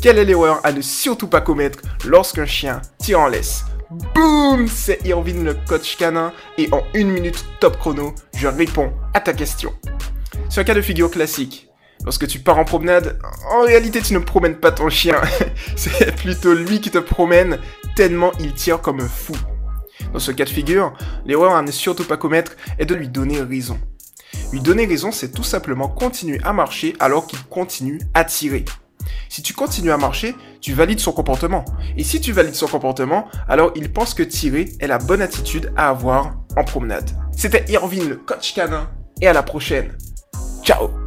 Quelle est l'erreur à ne surtout pas commettre lorsqu'un chien tire en laisse? Boum C'est Irvine le coach canin et en une minute top chrono, je réponds à ta question. C'est un cas de figure classique. Lorsque tu pars en promenade, en réalité tu ne promènes pas ton chien, c'est plutôt lui qui te promène tellement il tire comme un fou. Dans ce cas de figure, l'erreur à ne surtout pas commettre est de lui donner raison. Lui donner raison, c'est tout simplement continuer à marcher alors qu'il continue à tirer. Si tu continues à marcher, tu valides son comportement. Et si tu valides son comportement, alors il pense que tirer est la bonne attitude à avoir en promenade. C'était Irvine, le coach canin, et à la prochaine. Ciao